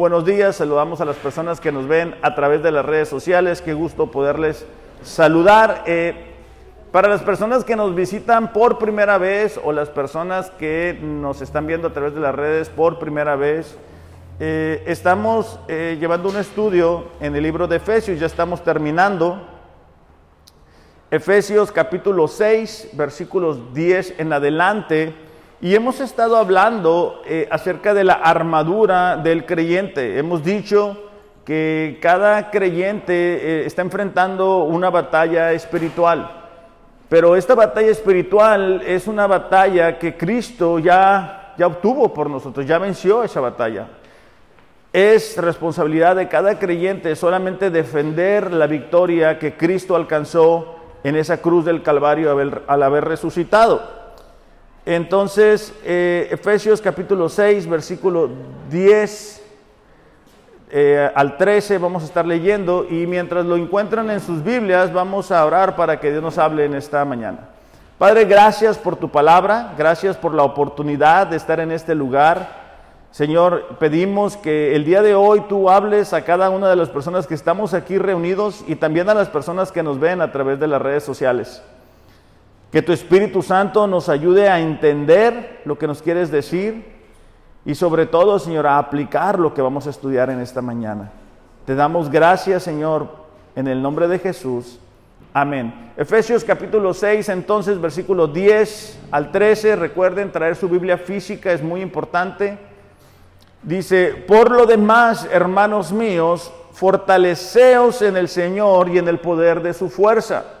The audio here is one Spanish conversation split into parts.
Buenos días, saludamos a las personas que nos ven a través de las redes sociales, qué gusto poderles saludar. Eh, para las personas que nos visitan por primera vez o las personas que nos están viendo a través de las redes por primera vez, eh, estamos eh, llevando un estudio en el libro de Efesios, ya estamos terminando. Efesios capítulo 6, versículos 10 en adelante. Y hemos estado hablando eh, acerca de la armadura del creyente. Hemos dicho que cada creyente eh, está enfrentando una batalla espiritual. Pero esta batalla espiritual es una batalla que Cristo ya, ya obtuvo por nosotros, ya venció esa batalla. Es responsabilidad de cada creyente solamente defender la victoria que Cristo alcanzó en esa cruz del Calvario al haber resucitado. Entonces, eh, Efesios capítulo 6, versículo 10 eh, al 13 vamos a estar leyendo y mientras lo encuentran en sus Biblias vamos a orar para que Dios nos hable en esta mañana. Padre, gracias por tu palabra, gracias por la oportunidad de estar en este lugar. Señor, pedimos que el día de hoy tú hables a cada una de las personas que estamos aquí reunidos y también a las personas que nos ven a través de las redes sociales. Que tu Espíritu Santo nos ayude a entender lo que nos quieres decir y sobre todo, Señor, a aplicar lo que vamos a estudiar en esta mañana. Te damos gracias, Señor, en el nombre de Jesús. Amén. Efesios capítulo 6, entonces, versículo 10 al 13. Recuerden traer su Biblia física, es muy importante. Dice, por lo demás, hermanos míos, fortaleceos en el Señor y en el poder de su fuerza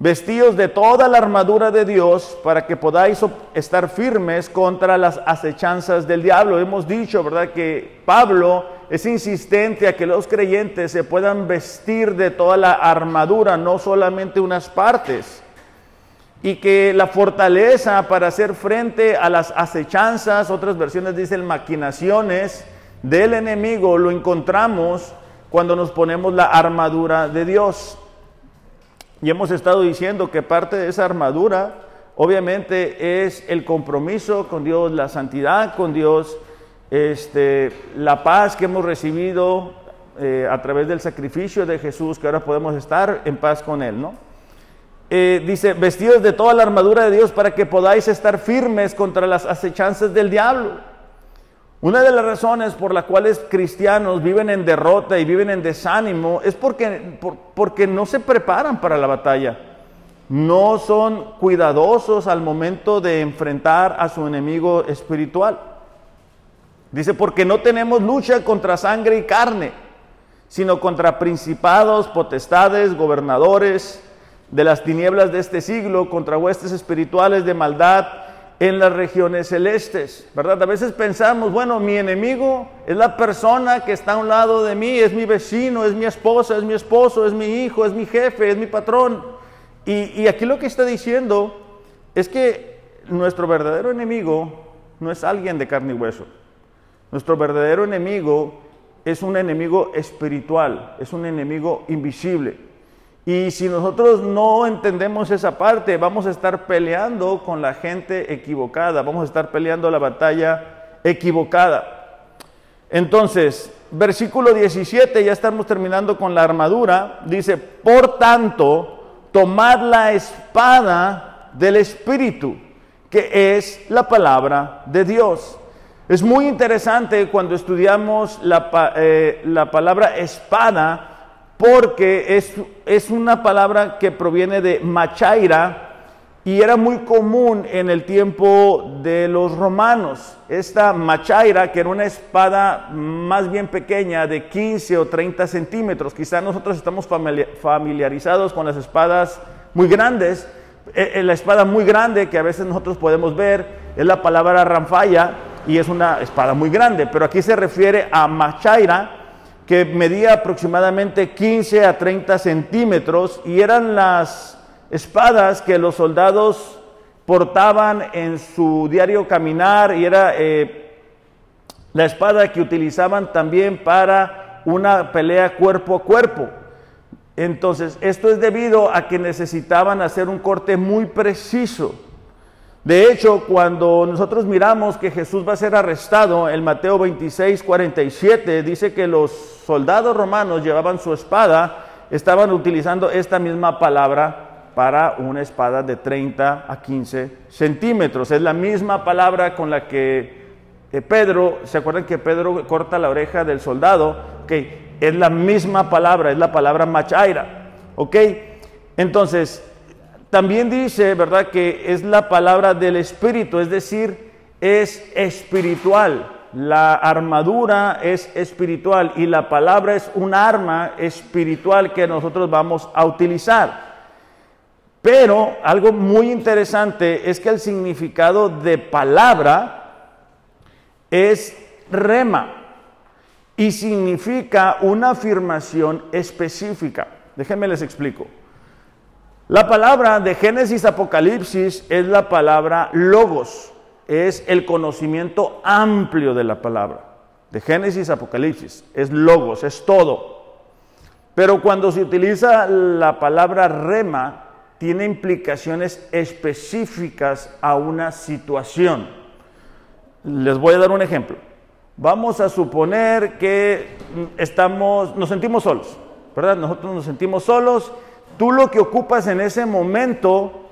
vestidos de toda la armadura de Dios para que podáis estar firmes contra las acechanzas del diablo. Hemos dicho, ¿verdad?, que Pablo es insistente a que los creyentes se puedan vestir de toda la armadura, no solamente unas partes. Y que la fortaleza para hacer frente a las acechanzas, otras versiones dicen maquinaciones del enemigo, lo encontramos cuando nos ponemos la armadura de Dios. Y hemos estado diciendo que parte de esa armadura obviamente es el compromiso con Dios, la santidad con Dios, este, la paz que hemos recibido eh, a través del sacrificio de Jesús, que ahora podemos estar en paz con Él, ¿no? Eh, dice, vestidos de toda la armadura de Dios para que podáis estar firmes contra las acechanzas del diablo. Una de las razones por las cuales cristianos viven en derrota y viven en desánimo es porque, porque no se preparan para la batalla. No son cuidadosos al momento de enfrentar a su enemigo espiritual. Dice, porque no tenemos lucha contra sangre y carne, sino contra principados, potestades, gobernadores de las tinieblas de este siglo, contra huestes espirituales de maldad en las regiones celestes, ¿verdad? A veces pensamos, bueno, mi enemigo es la persona que está a un lado de mí, es mi vecino, es mi esposa, es mi esposo, es mi hijo, es mi jefe, es mi patrón. Y, aquí lo que está diciendo es que nuestro verdadero enemigo no es alguien de carne y hueso. Nuestro verdadero enemigo es un enemigo espiritual, es un enemigo invisible. Y si nosotros no entendemos esa parte, vamos a estar peleando con la gente equivocada, vamos a estar peleando la batalla equivocada. Entonces, versículo 17, ya estamos terminando con la armadura, dice, por tanto, tomad la espada del Espíritu, que es la palabra de Dios. Es muy interesante cuando estudiamos la, eh, la palabra espada, porque es, es una palabra que proviene de machaira y era muy común en el tiempo de los romanos. Esta machaira, que era una espada más bien pequeña, de 15 o 30 centímetros, quizá nosotros estamos familiarizados con las espadas muy grandes. Eh, eh, la espada muy grande que a veces nosotros podemos ver es la palabra ramfaya y es una espada muy grande, pero aquí se refiere a machaira, que medía aproximadamente 15 a 30 centímetros y eran las espadas que los soldados portaban en su diario caminar y era eh, la espada que utilizaban también para una pelea cuerpo a cuerpo. Entonces, esto es debido a que necesitaban hacer un corte muy preciso. De hecho, cuando nosotros miramos que Jesús va a ser arrestado, en Mateo 26, 47, dice que los soldados romanos llevaban su espada, estaban utilizando esta misma palabra para una espada de 30 a 15 centímetros. Es la misma palabra con la que eh, Pedro, ¿se acuerdan que Pedro corta la oreja del soldado? Ok, es la misma palabra, es la palabra machaira. Ok, entonces, también dice, ¿verdad?, que es la palabra del Espíritu, es decir, es espiritual. La armadura es espiritual y la palabra es un arma espiritual que nosotros vamos a utilizar. Pero algo muy interesante es que el significado de palabra es rema y significa una afirmación específica. Déjenme les explico. La palabra de Génesis Apocalipsis es la palabra logos, es el conocimiento amplio de la palabra. De Génesis Apocalipsis es logos, es todo. Pero cuando se utiliza la palabra rema, tiene implicaciones específicas a una situación. Les voy a dar un ejemplo. Vamos a suponer que estamos, nos sentimos solos, ¿verdad? Nosotros nos sentimos solos Tú lo que ocupas en ese momento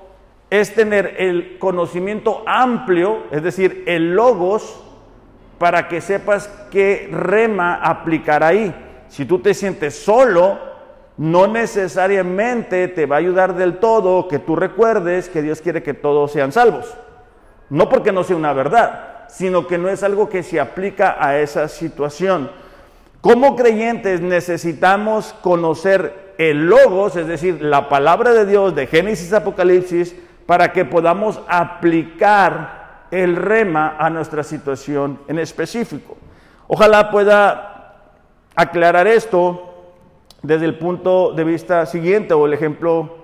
es tener el conocimiento amplio, es decir, el logos, para que sepas qué rema aplicar ahí. Si tú te sientes solo, no necesariamente te va a ayudar del todo que tú recuerdes que Dios quiere que todos sean salvos. No porque no sea una verdad, sino que no es algo que se aplica a esa situación. Como creyentes necesitamos conocer el logos, es decir, la palabra de Dios de Génesis Apocalipsis, para que podamos aplicar el rema a nuestra situación en específico. Ojalá pueda aclarar esto desde el punto de vista siguiente o el ejemplo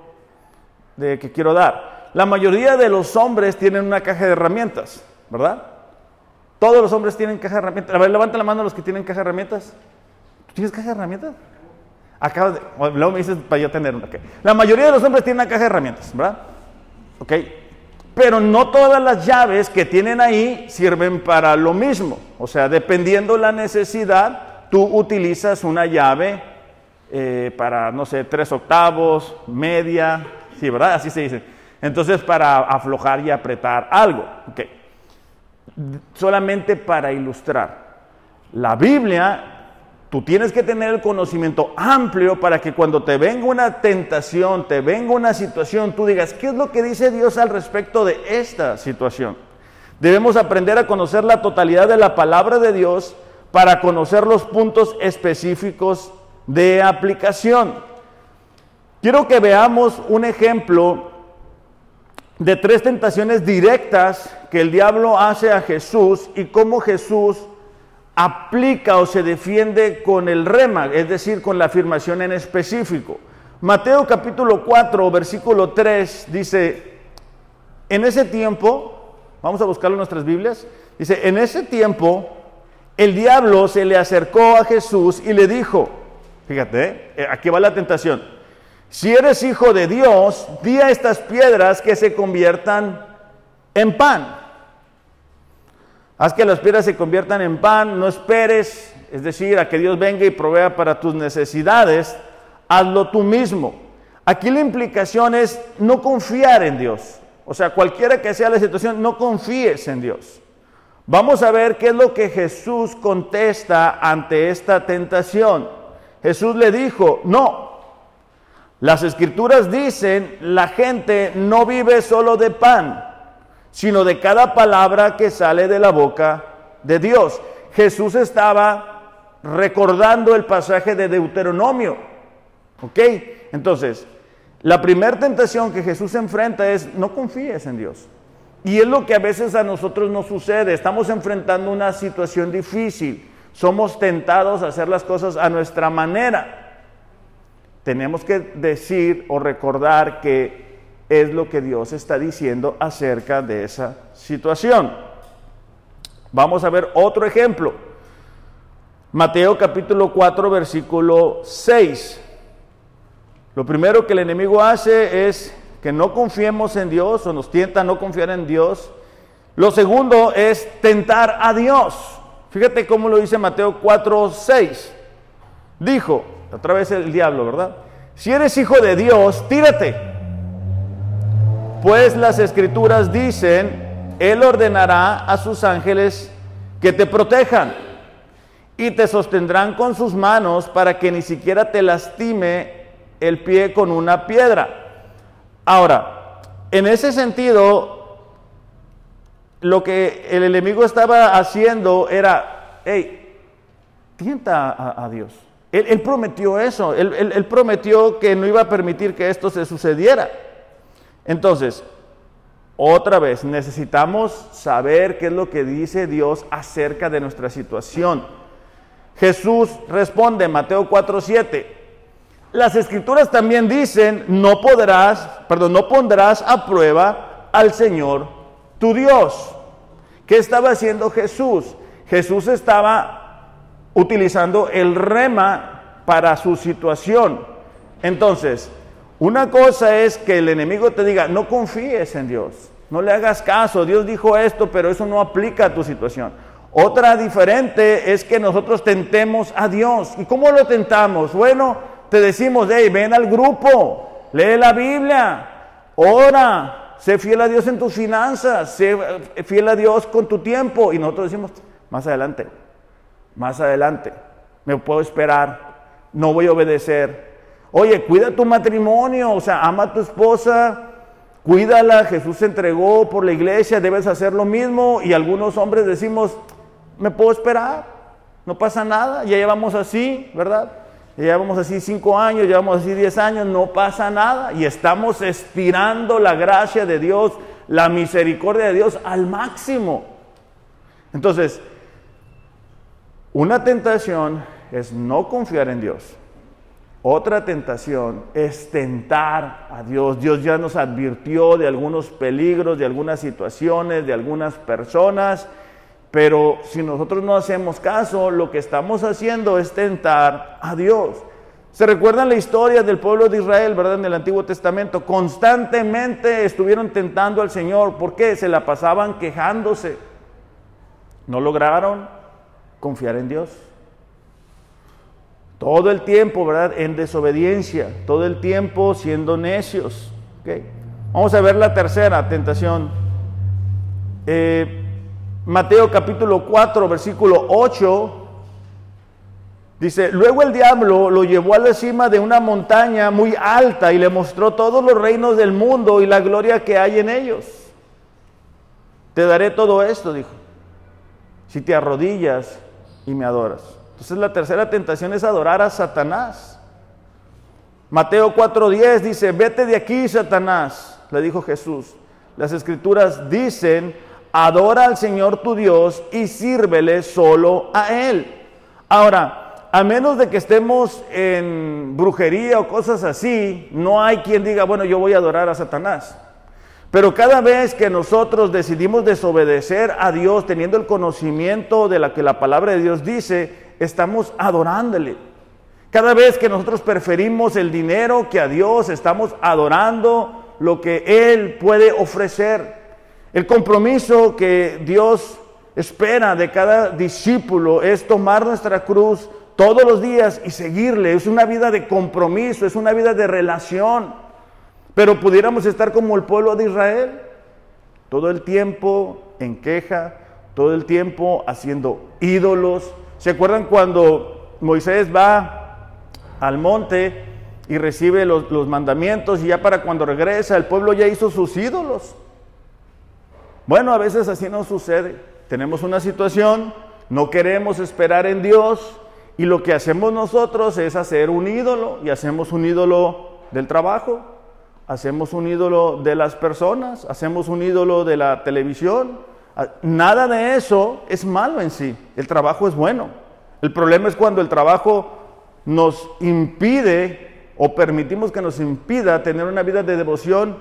de que quiero dar. La mayoría de los hombres tienen una caja de herramientas, ¿verdad? Todos los hombres tienen caja de herramientas. A ver, levanta la mano los que tienen caja de herramientas. ¿Tienes caja de herramientas? Acabo de, luego me dices para yo tener una. La mayoría de los hombres tienen una caja de herramientas, ¿verdad? ¿Ok? Pero no todas las llaves que tienen ahí sirven para lo mismo. O sea, dependiendo la necesidad, tú utilizas una llave eh, para, no sé, tres octavos, media, sí, ¿verdad? Así se dice. Entonces, para aflojar y apretar algo. ¿ok? Solamente para ilustrar. La Biblia Tú tienes que tener el conocimiento amplio para que cuando te venga una tentación, te venga una situación, tú digas, ¿qué es lo que dice Dios al respecto de esta situación? Debemos aprender a conocer la totalidad de la palabra de Dios para conocer los puntos específicos de aplicación. Quiero que veamos un ejemplo de tres tentaciones directas que el diablo hace a Jesús y cómo Jesús aplica o se defiende con el rema, es decir, con la afirmación en específico. Mateo capítulo 4, versículo 3 dice, en ese tiempo, vamos a buscarlo en nuestras Biblias, dice, en ese tiempo el diablo se le acercó a Jesús y le dijo, fíjate, eh, aquí va la tentación, si eres hijo de Dios, di a estas piedras que se conviertan en pan. Haz que las piedras se conviertan en pan, no esperes, es decir, a que Dios venga y provea para tus necesidades, hazlo tú mismo. Aquí la implicación es no confiar en Dios. O sea, cualquiera que sea la situación, no confíes en Dios. Vamos a ver qué es lo que Jesús contesta ante esta tentación. Jesús le dijo, no, las escrituras dicen, la gente no vive solo de pan sino de cada palabra que sale de la boca de Dios. Jesús estaba recordando el pasaje de Deuteronomio. ¿Ok? Entonces, la primera tentación que Jesús enfrenta es no confíes en Dios. Y es lo que a veces a nosotros nos sucede. Estamos enfrentando una situación difícil. Somos tentados a hacer las cosas a nuestra manera. Tenemos que decir o recordar que es lo que Dios está diciendo acerca de esa situación. Vamos a ver otro ejemplo. Mateo capítulo 4, versículo 6. Lo primero que el enemigo hace es que no confiemos en Dios o nos tienta no confiar en Dios. Lo segundo es tentar a Dios. Fíjate cómo lo dice Mateo 4, 6. Dijo, otra vez el diablo, ¿verdad? Si eres hijo de Dios, tírate. Pues las escrituras dicen, Él ordenará a sus ángeles que te protejan y te sostendrán con sus manos para que ni siquiera te lastime el pie con una piedra. Ahora, en ese sentido, lo que el enemigo estaba haciendo era, hey, tienta a, Dios. Él, prometió eso, él, prometió que no iba a permitir que esto se sucediera. Entonces, otra vez, necesitamos saber qué es lo que dice Dios acerca de nuestra situación. Jesús responde, Mateo 4:7, las escrituras también dicen, no podrás, perdón, no pondrás a prueba al Señor tu Dios. ¿Qué estaba haciendo Jesús? Jesús estaba utilizando el rema para su situación. Entonces, una cosa es que el enemigo te diga, no confíes en Dios, no le hagas caso, Dios dijo esto, pero eso no aplica a tu situación. Otra diferente es que nosotros tentemos a Dios. ¿Y cómo lo tentamos? Bueno, te decimos, hey, ven al grupo, lee la Biblia, ora, sé fiel a Dios en tus finanzas, sé fiel a Dios con tu tiempo. Y nosotros decimos, más adelante, más adelante, me puedo esperar, no voy a obedecer. Oye, cuida tu matrimonio, o sea, ama a tu esposa, cuídala, Jesús se entregó por la iglesia, debes hacer lo mismo. Y algunos hombres decimos, me puedo esperar, no pasa nada, ya llevamos así, ¿verdad? Llevamos así cinco años, llevamos así diez años, no pasa nada. Y estamos estirando la gracia de Dios, la misericordia de Dios al máximo. Entonces, una tentación es no confiar en Dios. Otra tentación es tentar a Dios. Dios ya nos advirtió de algunos peligros, de algunas situaciones, de algunas personas pero si nosotros no hacemos caso, lo que estamos haciendo es tentar a Dios. ¿Se recuerdan la historia del pueblo de Israel, verdad, en el Antiguo Testamento? Constantemente estuvieron tentando al Señor. ¿Por qué? Se la pasaban quejándose. No lograron confiar en Dios. Todo el tiempo, ¿verdad? En desobediencia. Todo el tiempo siendo necios. Vamos a ver la tercera tentación. Eh, Mateo capítulo 4, versículo 8, dice, luego el diablo lo llevó a la cima de una montaña muy alta y le mostró todos los reinos del mundo y la gloria que hay en ellos. Te daré todo esto, dijo, si te arrodillas y me adoras. Entonces la tercera tentación es adorar a Satanás. Mateo 4:10 dice, vete de aquí, Satanás, le dijo Jesús. Las escrituras dicen, adora al Señor tu Dios y sírvele solo a Él. Ahora, a menos de que estemos en brujería o cosas así, no hay quien diga, bueno, yo voy a adorar a Satanás. Pero cada vez que nosotros decidimos desobedecer a Dios teniendo el conocimiento de la que la palabra de Dios dice, estamos adorándole. Cada vez que nosotros preferimos el dinero que a Dios, estamos adorando lo que Él puede ofrecer. El compromiso que Dios espera de cada discípulo es tomar nuestra cruz todos los días y seguirle. Es una vida de compromiso, es una vida de relación. Pero pudiéramos estar como el pueblo de Israel, todo el tiempo en queja, todo el tiempo haciendo ídolos. ¿Se acuerdan cuando Moisés va al monte y recibe los, mandamientos y ya para cuando regresa el pueblo ya hizo sus ídolos? Bueno, a veces así no sucede. Tenemos una situación, no queremos esperar en Dios y lo que hacemos nosotros es hacer un ídolo y hacemos un ídolo del trabajo, hacemos un ídolo de las personas, hacemos un ídolo de la televisión. Ah, nada de eso es malo en sí. El trabajo es bueno. El problema es cuando el trabajo nos impide o permitimos que nos impida tener una vida de devoción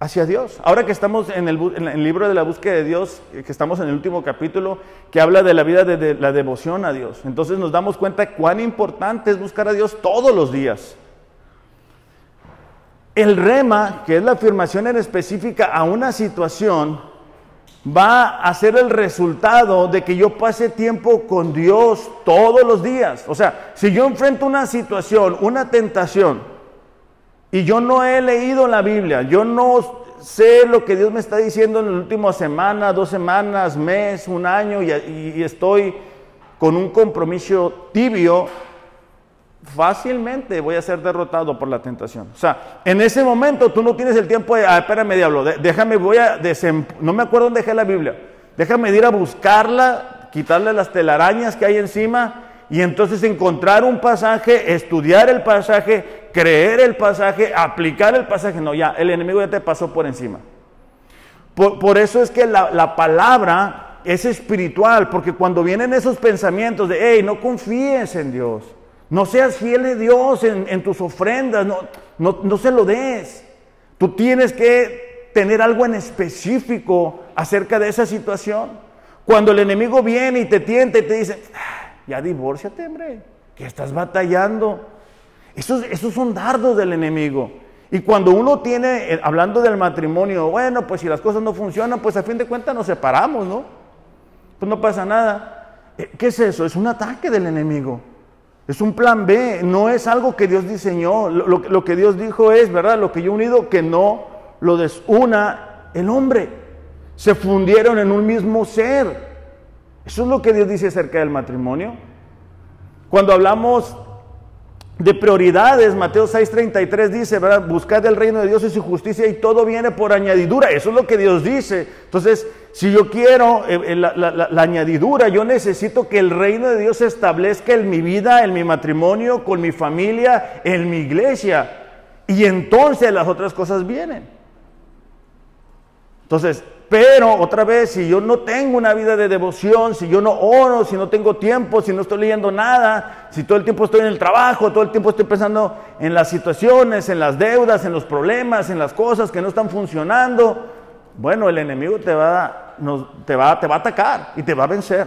hacia Dios. Ahora que estamos en el, libro de la búsqueda de Dios, eh, que estamos en el último capítulo, que habla de la vida de, la devoción a Dios, entonces nos damos cuenta cuán importante es buscar a Dios todos los días. El rema, que es la afirmación en específica a una situación, va a ser el resultado de que yo pase tiempo con Dios todos los días. O sea, si yo enfrento una situación, una tentación, y yo no he leído la Biblia, yo no sé lo que Dios me está diciendo en la última semana, dos semanas, mes, un año, y, y estoy con un compromiso tibio, fácilmente voy a ser derrotado por la tentación. O sea, en ese momento tú no tienes el tiempo de, ah, espérame, diablo, déjame, voy a, no me acuerdo dónde dejé la Biblia, déjame ir a buscarla, quitarle las telarañas que hay encima y entonces encontrar un pasaje, estudiar el pasaje, creer el pasaje, aplicar el pasaje. No, ya, el enemigo ya te pasó por encima. Por, eso es que la, la palabra es espiritual, porque cuando vienen esos pensamientos de, hey, no confíes en Dios, no seas fiel de Dios en, tus ofrendas, no, no, se lo des. Tú tienes que tener algo en específico acerca de esa situación. Cuando el enemigo viene y te tienta y te dice, ah, ya divórciate, hombre, que estás batallando. Esos, esos son dardos del enemigo. Y cuando uno tiene, eh, hablando del matrimonio, bueno, pues si las cosas no funcionan, pues a fin de cuentas nos separamos, ¿no? Pues no pasa nada. Eh, ¿Qué es eso? Es un ataque del enemigo. Es un plan B, no es algo que Dios diseñó. Lo, que Dios dijo es, ¿verdad? Lo que yo he unido, que no lo desuna el hombre. Se fundieron en un mismo ser. Eso es lo que Dios dice acerca del matrimonio. Cuando hablamos de prioridades, Mateo 6:33 dice, ¿verdad? Buscad el reino de Dios y su justicia y todo viene por añadidura. Eso es lo que Dios dice. Entonces, si yo quiero eh, eh, la, añadidura, yo necesito que el reino de Dios se establezca en mi vida, en mi matrimonio, con mi familia, en mi iglesia. Y entonces las otras cosas vienen. Entonces, pero otra vez, si yo no tengo una vida de devoción, si yo no oro, si no tengo tiempo, si no estoy leyendo nada, si todo el tiempo estoy en el trabajo, todo el tiempo estoy pensando en las situaciones, en las deudas, en los problemas, en las cosas que no están funcionando, bueno, el enemigo te va, te va, te va a atacar y te va a vencer.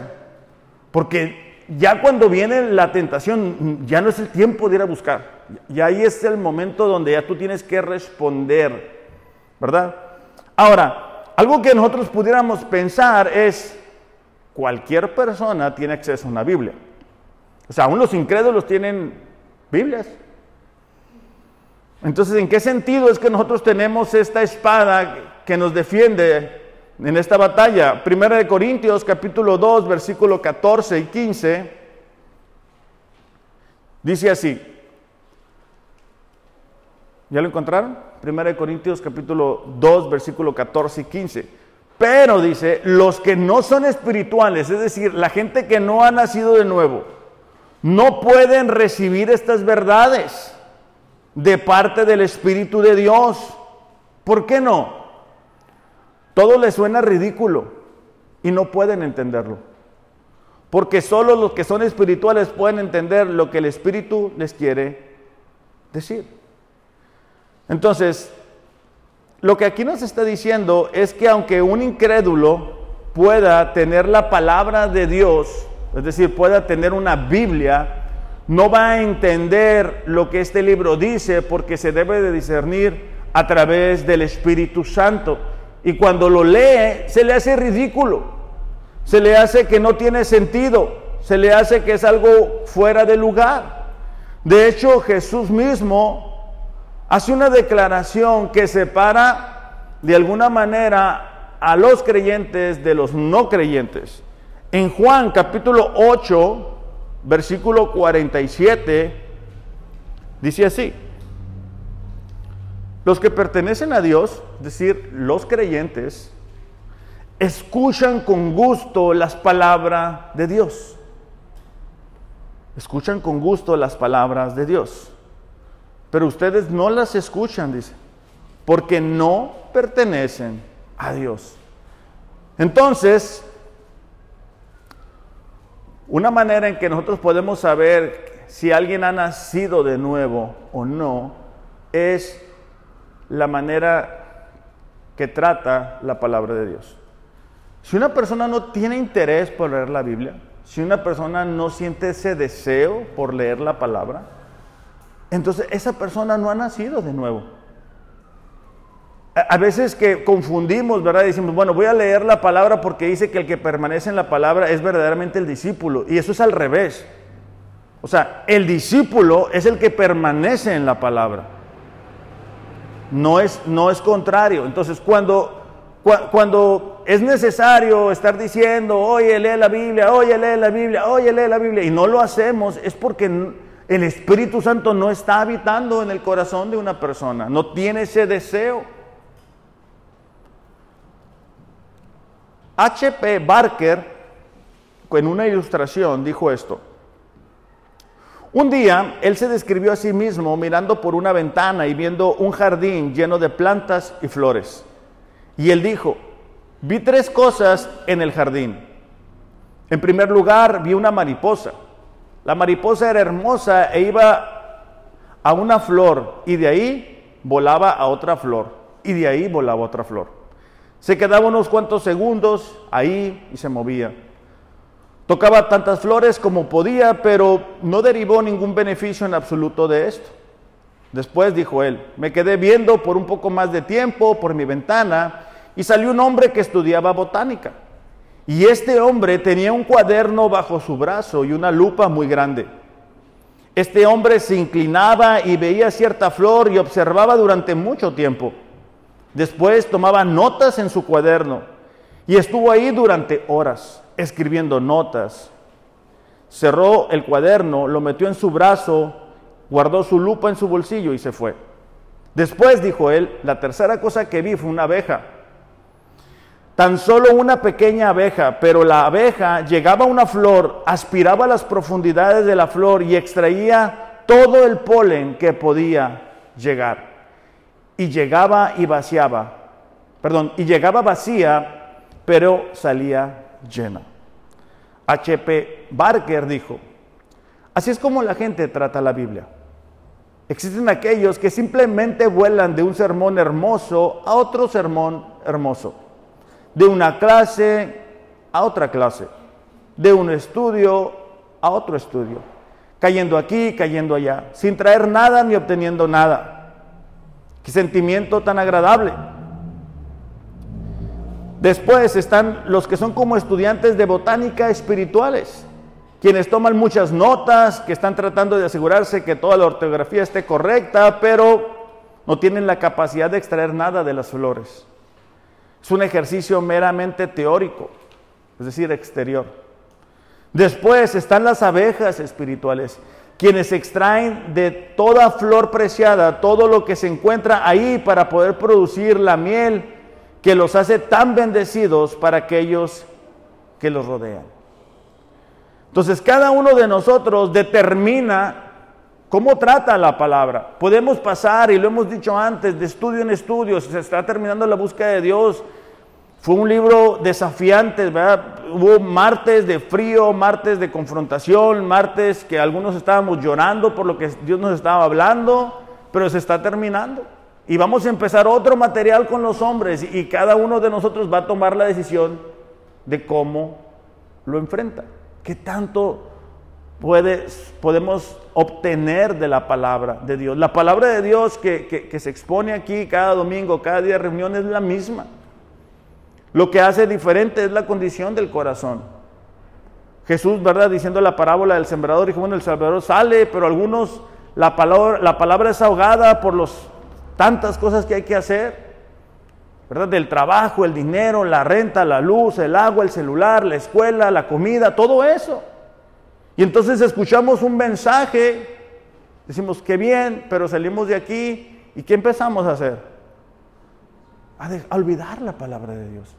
Porque ya cuando viene la tentación, ya no es el tiempo de ir a buscar. Y ahí es el momento donde ya tú tienes que responder, ¿verdad? Ahora, algo que nosotros pudiéramos pensar es, cualquier persona tiene acceso a una Biblia. O sea, aún los incrédulos tienen Biblias. Entonces, ¿en qué sentido es que nosotros tenemos esta espada que nos defiende en esta batalla? Primera de Corintios capítulo 2, versículo 14 y 15, dice así. ¿Ya lo encontraron? 1 Corintios capítulo 2, versículo 14 y 15. Pero dice, los que no son espirituales, es decir, la gente que no ha nacido de nuevo, no pueden recibir estas verdades de parte del Espíritu de Dios. ¿Por qué no? Todo les suena ridículo y no pueden entenderlo. Porque solo los que son espirituales pueden entender lo que el Espíritu les quiere decir. Entonces, lo que aquí nos está diciendo es que aunque un incrédulo pueda tener la palabra de Dios, es decir, pueda tener una Biblia, no va a entender lo que este libro dice porque se debe de discernir a través del Espíritu Santo. Y cuando lo lee, se le hace ridículo, se le hace que no tiene sentido, se le hace que es algo fuera de lugar. De hecho, Jesús mismo hace una declaración que separa de alguna manera a los creyentes de los no creyentes. En Juan capítulo 8, versículo 47, dice así, los que pertenecen a Dios, es decir, los creyentes, escuchan con gusto las palabras de Dios. Escuchan con gusto las palabras de Dios pero ustedes no las escuchan, dice, porque no pertenecen a Dios. Entonces, una manera en que nosotros podemos saber si alguien ha nacido de nuevo o no es la manera que trata la palabra de Dios. Si una persona no tiene interés por leer la Biblia, si una persona no siente ese deseo por leer la palabra, entonces esa persona no ha nacido de nuevo. A veces que confundimos, ¿verdad? Decimos, bueno, voy a leer la palabra porque dice que el que permanece en la palabra es verdaderamente el discípulo. Y eso es al revés. O sea, el discípulo es el que permanece en la palabra. No es, no es contrario. Entonces, cuando, cuando es necesario estar diciendo, oye, lee la Biblia, oye, lee la Biblia, oye, lee la Biblia, y no lo hacemos, es porque el Espíritu Santo no está habitando en el corazón de una persona, no tiene ese deseo. H.P. Barker, en una ilustración, dijo esto. Un día él se describió a sí mismo mirando por una ventana y viendo un jardín lleno de plantas y flores. Y él dijo, vi tres cosas en el jardín. En primer lugar, vi una mariposa. La mariposa era hermosa e iba a una flor y de ahí volaba a otra flor y de ahí volaba otra flor. Se quedaba unos cuantos segundos ahí y se movía. Tocaba tantas flores como podía, pero no derivó ningún beneficio en absoluto de esto. Después dijo él, me quedé viendo por un poco más de tiempo por mi ventana y salió un hombre que estudiaba botánica. Y este hombre tenía un cuaderno bajo su brazo y una lupa muy grande. Este hombre se inclinaba y veía cierta flor y observaba durante mucho tiempo. Después tomaba notas en su cuaderno y estuvo ahí durante horas escribiendo notas. Cerró el cuaderno, lo metió en su brazo, guardó su lupa en su bolsillo y se fue. Después, dijo él, la tercera cosa que vi fue una abeja. Tan solo una pequeña abeja, pero la abeja llegaba a una flor, aspiraba a las profundidades de la flor y extraía todo el polen que podía llegar y llegaba y vaciaba, perdón, y llegaba vacía, pero salía llena. H.P. Barker dijo, así es como la gente trata la Biblia. Existen aquellos que simplemente vuelan de un sermón hermoso a otro sermón hermoso, de una clase a otra clase, de un estudio a otro estudio, cayendo aquí, cayendo allá, sin traer nada ni obteniendo nada. Qué sentimiento tan agradable. Después están los que son como estudiantes de botánica espirituales, quienes toman muchas notas, que están tratando de asegurarse que toda la ortografía esté correcta, pero no tienen la capacidad de extraer nada de las flores. Es un ejercicio meramente teórico, es decir, exterior. Después están las abejas espirituales, quienes extraen de toda flor preciada todo lo que se encuentra ahí para poder producir la miel que los hace tan bendecidos para aquellos que los rodean. Entonces cada uno de nosotros determina cómo trata la palabra. Podemos pasar, y lo hemos dicho antes, de estudio en estudio, se está terminando la búsqueda de Dios, fue un libro desafiante, ¿verdad? Hubo martes de frío, martes de confrontación, martes que algunos estábamos llorando por lo que Dios nos estaba hablando, pero se está terminando. Y vamos a empezar otro material con los hombres y cada uno de nosotros va a tomar la decisión de cómo lo enfrenta. ¿Qué tanto podemos obtener de la palabra de Dios? La palabra de Dios que, se expone aquí cada domingo, cada día de reunión es la misma. Lo que hace diferente es la condición del corazón. Jesús, ¿verdad? Diciendo la parábola del sembrador, dijo, bueno, el sembrador sale, pero algunos, la palabra, la palabra es ahogada por los tantas cosas que hay que hacer, ¿verdad? Del trabajo, el dinero, la renta, la luz, el agua, el celular, la escuela, la comida, todo eso. Y entonces escuchamos un mensaje, decimos, qué bien, pero salimos de aquí y ¿qué empezamos a hacer? a olvidar la palabra de Dios.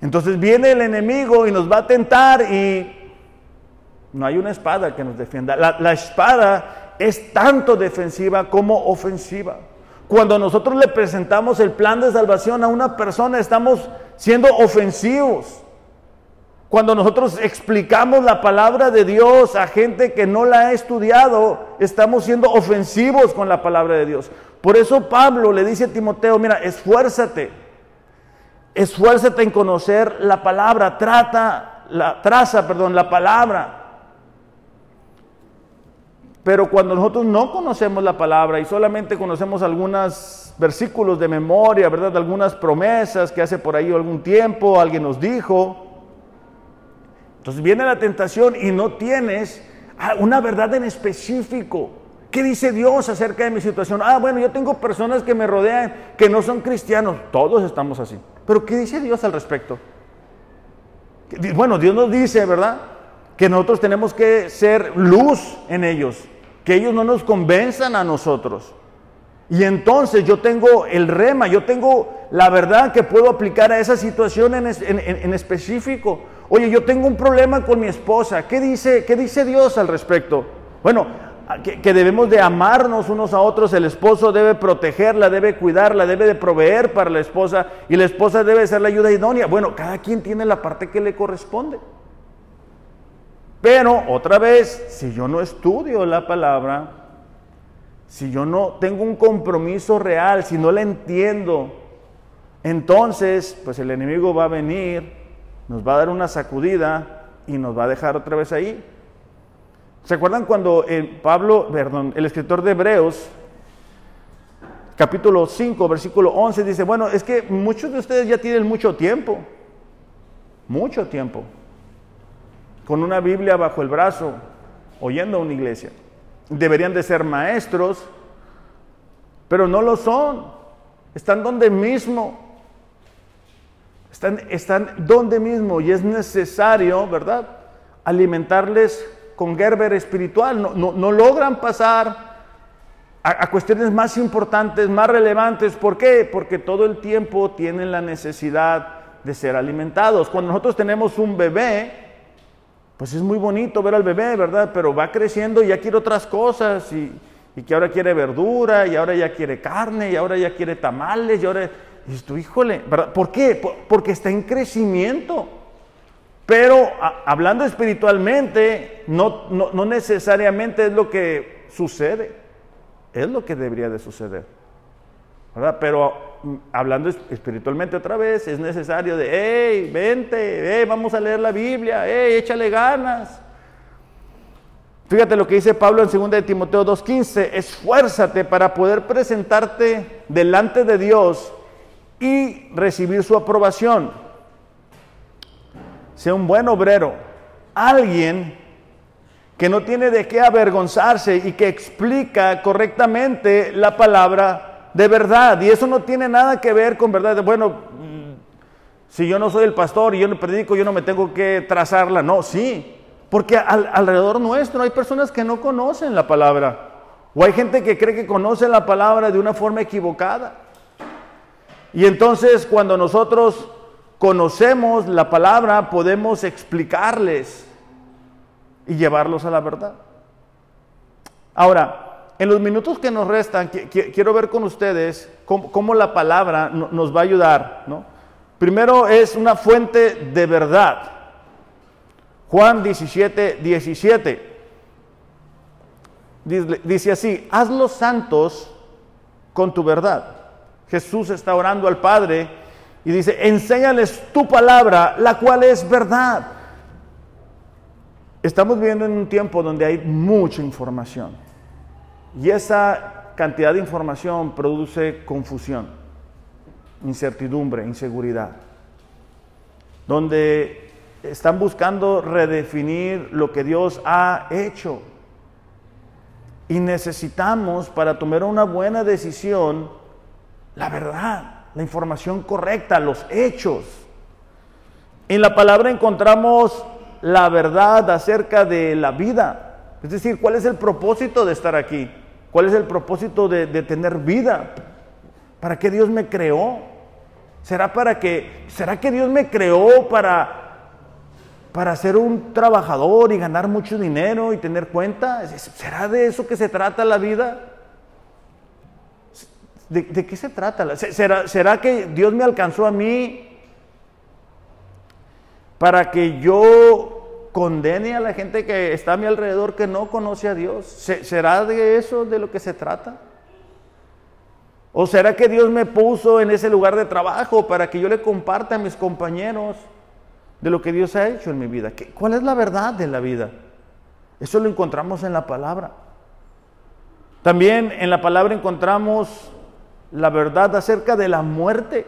Entonces viene el enemigo y nos va a tentar y no hay una espada que nos defienda. La, espada es tanto defensiva como ofensiva. Cuando nosotros le presentamos el plan de salvación a una persona, estamos siendo ofensivos. Cuando nosotros explicamos la palabra de Dios a gente que no la ha estudiado, estamos siendo ofensivos con la palabra de Dios. Por eso Pablo le dice a Timoteo, mira, esfuérzate Esfuérzate en conocer la palabra, trata, la, traza, perdón, la palabra. Pero cuando nosotros no conocemos la palabra y solamente conocemos algunos versículos de memoria, ¿verdad? Algunas promesas que hace por ahí algún tiempo alguien nos dijo. Entonces viene la tentación y no tienes una verdad en específico. ¿Qué dice Dios acerca de mi situación? Ah, bueno, yo tengo personas que me rodean que no son cristianos. Todos estamos así. Pero ¿qué dice Dios al respecto? Bueno, Dios nos dice, ¿verdad? Que nosotros tenemos que ser luz en ellos que ellos no nos convenzan a nosotros. Y entonces yo tengo el rema, yo tengo la verdad que puedo aplicar a esa situación en, específico. Oye, yo tengo un problema con mi esposa. ¿Qué dice, qué dice Dios al respecto? Bueno, que, que, debemos de amarnos unos a otros. El esposo debe protegerla, debe cuidarla, debe de proveer para la esposa y la esposa debe ser la ayuda idónea. Bueno, cada quien tiene la parte que le corresponde. Pero otra vez, si yo no estudio la palabra, si yo no tengo un compromiso real, si no la entiendo, entonces pues el enemigo va a venir, nos va a dar una sacudida y nos va a dejar otra vez ahí. ¿Se acuerdan cuando el Pablo, perdón, el escritor de Hebreos, capítulo 5, versículo 11, dice, bueno, es que muchos de ustedes ya tienen mucho tiempo, mucho tiempo con una Biblia bajo el brazo, oyendo a una iglesia. Deberían de ser maestros, pero no lo son. Están donde mismo. Están, están donde mismo y es necesario, ¿verdad? Alimentarles con Gerber espiritual. No, no, logran pasar a, a, cuestiones más importantes, más relevantes. ¿Por qué? Porque todo el tiempo tienen la necesidad de ser alimentados. Cuando nosotros tenemos un bebé, pues es muy bonito ver al bebé, ¿verdad? Pero va creciendo y ya quiere otras cosas y, que ahora quiere verdura y ahora ya quiere carne y ahora ya quiere tamales y ahora... Y esto, híjole, ¿verdad? ¿Por qué? porque está en crecimiento. Pero hablando espiritualmente, no, no, no necesariamente es lo que sucede, es lo que debería de suceder. Pero mm, hablando espiritualmente otra vez, es necesario de, hey, vente, vamos a leer la Biblia, hey, échale ganas. Fíjate lo que dice Pablo en 2 de Timoteo 2.15, esfuérzate para poder presentarte delante de Dios y recibir su aprobación. Sea un buen obrero, alguien que no tiene de qué avergonzarse y que explica correctamente la palabra de verdad. Y eso no tiene nada que ver con verdad. Bueno, mm, si yo no soy el pastor y yo no predico, yo no me tengo que trazarla. No, sí. Porque alrededor nuestro hay personas que no conocen la palabra. O hay gente que cree que conoce la palabra de una forma equivocada. Y entonces cuando nosotros conocemos la palabra, podemos explicarles y llevarlos a la verdad. Ahora, en los minutos que nos restan, quiero ver con ustedes cómo, la palabra nos va a ayudar. Primero es una fuente de verdad. Juan 17, 17. Dice así, haz los santos con tu verdad. Jesús está orando al Padre y dice, enséñales tu palabra, la cual es verdad. Estamos viviendo en un tiempo donde hay mucha información. Y esa cantidad de información produce confusión, incertidumbre, inseguridad, donde están buscando redefinir lo que Dios ha hecho. Y necesitamos para tomar una buena decisión la verdad, la información correcta, los hechos. En la palabra encontramos la verdad acerca de la vida. Es decir, ¿cuál es el propósito de estar aquí? ¿Cuál es el propósito de, tener vida? ¿Para qué Dios me creó? ¿Será para que, será que Dios me creó para, para ser un trabajador y ganar mucho dinero y tener cuenta? ¿Será de eso que se trata la vida? ¿De, qué se trata? ¿Será, ¿Será que Dios me alcanzó a mí para que yo condene a la gente que está a mi alrededor que no conoce a Dios? ¿Será de eso de lo que se trata? ¿O será que Dios me puso en ese lugar de trabajo para que yo le comparta a mis compañeros de lo que Dios ha hecho en mi vida? ¿Cuál es la verdad de la vida? Eso lo encontramos en la palabra. También en la palabra encontramos la verdad acerca de la muerte.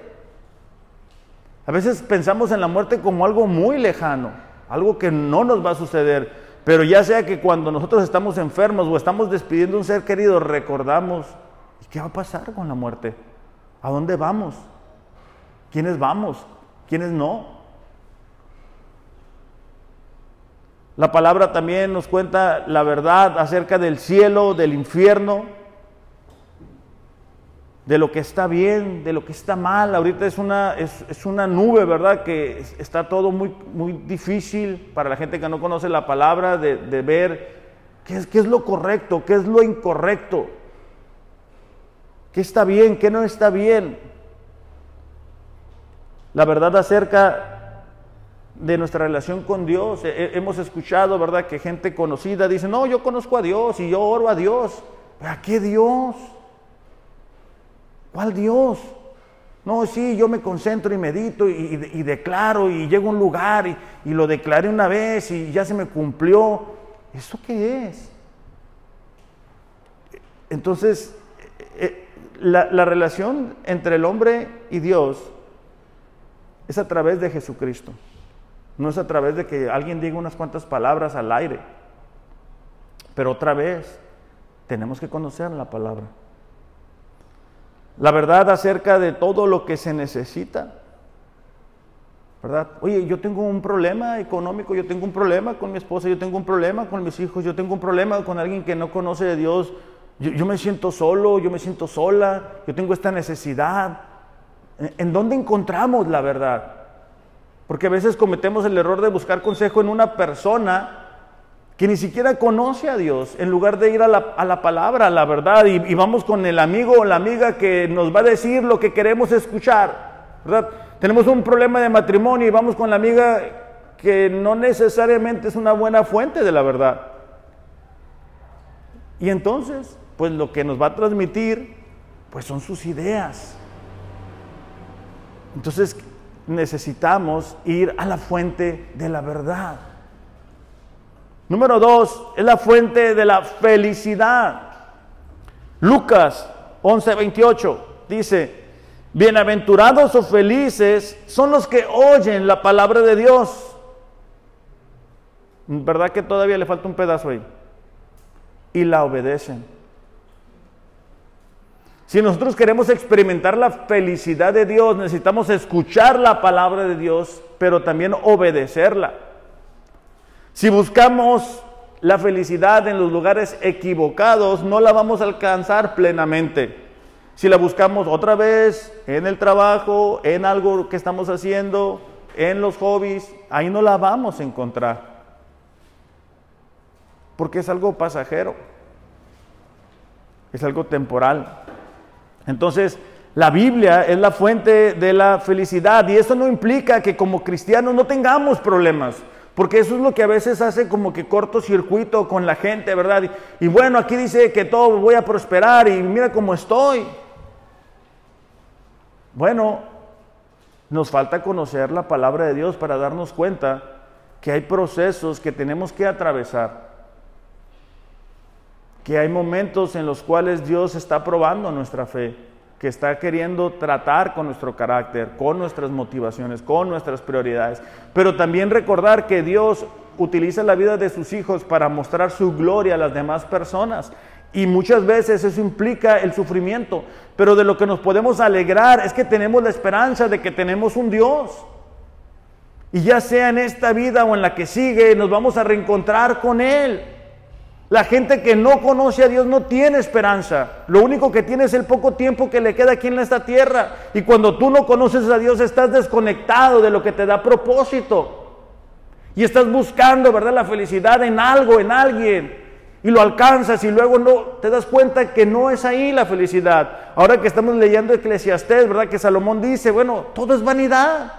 A veces pensamos en la muerte como algo muy lejano, algo que no nos va a suceder, pero ya sea que cuando nosotros estamos enfermos o estamos despidiendo a un ser querido, recordamos, qué va a pasar con la muerte? ¿A dónde vamos? ¿Quiénes vamos? ¿Quiénes no? La palabra también nos cuenta la verdad acerca del cielo, del infierno, de lo que está bien, de lo que está mal. Ahorita es una, es, una nube, ¿verdad? Que está todo muy, muy difícil para la gente que no conoce la palabra de, ver qué es, qué es lo correcto, qué es lo incorrecto, qué está bien, qué no está bien. La verdad acerca de nuestra relación con Dios. Hemos escuchado, ¿verdad?, que gente conocida dice, no, yo conozco a Dios y yo oro a Dios. ¿A qué Dios? ¿Cuál Dios? No, sí, yo me concentro y medito y, declaro y llego a un lugar y, lo declaré una vez y ya se me cumplió. ¿Eso qué es? Entonces, eh, eh, la, la relación entre el hombre y Dios es a través de Jesucristo. No es a través de que alguien diga unas cuantas palabras al aire. Pero otra vez, tenemos que conocer la palabra la verdad acerca de todo lo que se necesita. ¿Verdad? Oye, yo tengo un problema económico, yo tengo un problema con mi esposa, yo tengo un problema con mis hijos, yo tengo un problema con alguien que no conoce de Dios, yo, me siento solo, yo me siento sola, yo tengo esta necesidad. ¿En dónde encontramos la verdad? Porque a veces cometemos el error de buscar consejo en una persona que ni siquiera conoce a Dios, en lugar de ir a la, palabra, a la verdad, y, vamos con el amigo o la amiga que nos va a decir lo que queremos escuchar, ¿verdad? Tenemos un problema de matrimonio y vamos con la amiga que no necesariamente es una buena fuente de la verdad. Y entonces, pues lo que nos va a transmitir, pues son sus ideas. Entonces necesitamos ir a la fuente de la verdad. Número dos, es la fuente de la felicidad. Lucas 11:28 dice, bienaventurados o felices son los que oyen la palabra de Dios. ¿Verdad que todavía le falta un pedazo ahí? Y la obedecen. Si nosotros queremos experimentar la felicidad de Dios, necesitamos escuchar la palabra de Dios, pero también obedecerla. Si buscamos la felicidad en los lugares equivocados, no la vamos a alcanzar plenamente. Si la buscamos otra vez en el trabajo, en algo que estamos haciendo, en los hobbies, ahí no la vamos a encontrar. Porque es algo pasajero, es algo temporal. Entonces, la Biblia es la fuente de la felicidad y eso no implica que como cristianos no tengamos problemas. Porque eso es lo que a veces hace como que cortocircuito con la gente, ¿verdad? Y, bueno, aquí dice que todo voy a prosperar y mira cómo estoy. Bueno, nos falta conocer la palabra de Dios para darnos cuenta que hay procesos que tenemos que atravesar. Que hay momentos en los cuales Dios está probando nuestra fe que está queriendo tratar con nuestro carácter, con nuestras motivaciones, con nuestras prioridades. Pero también recordar que Dios utiliza la vida de sus hijos para mostrar su gloria a las demás personas. Y muchas veces eso implica el sufrimiento. Pero de lo que nos podemos alegrar es que tenemos la esperanza de que tenemos un Dios. Y ya sea en esta vida o en la que sigue, nos vamos a reencontrar con Él. La gente que no conoce a Dios no tiene esperanza. Lo único que tiene es el poco tiempo que le queda aquí en esta tierra. Y cuando tú no conoces a Dios estás desconectado de lo que te da propósito. Y estás buscando, ¿verdad? La felicidad en algo, en alguien. Y lo alcanzas y luego no te das cuenta que no es ahí la felicidad. Ahora que estamos leyendo Eclesiastés, ¿verdad? Que Salomón dice, bueno, todo es vanidad.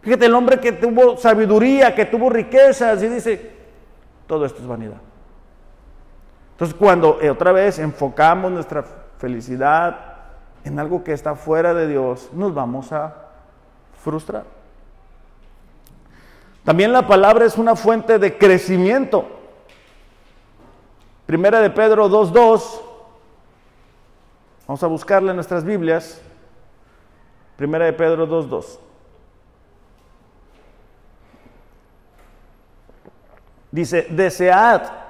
Fíjate, el hombre que tuvo sabiduría, que tuvo riquezas y dice, todo esto es vanidad. Entonces cuando eh, otra vez enfocamos nuestra felicidad en algo que está fuera de Dios, nos vamos a frustrar. También la palabra es una fuente de crecimiento. Primera de Pedro 2.2 Vamos a buscarla en nuestras Biblias. Primera de Pedro 2.2. Dice, desead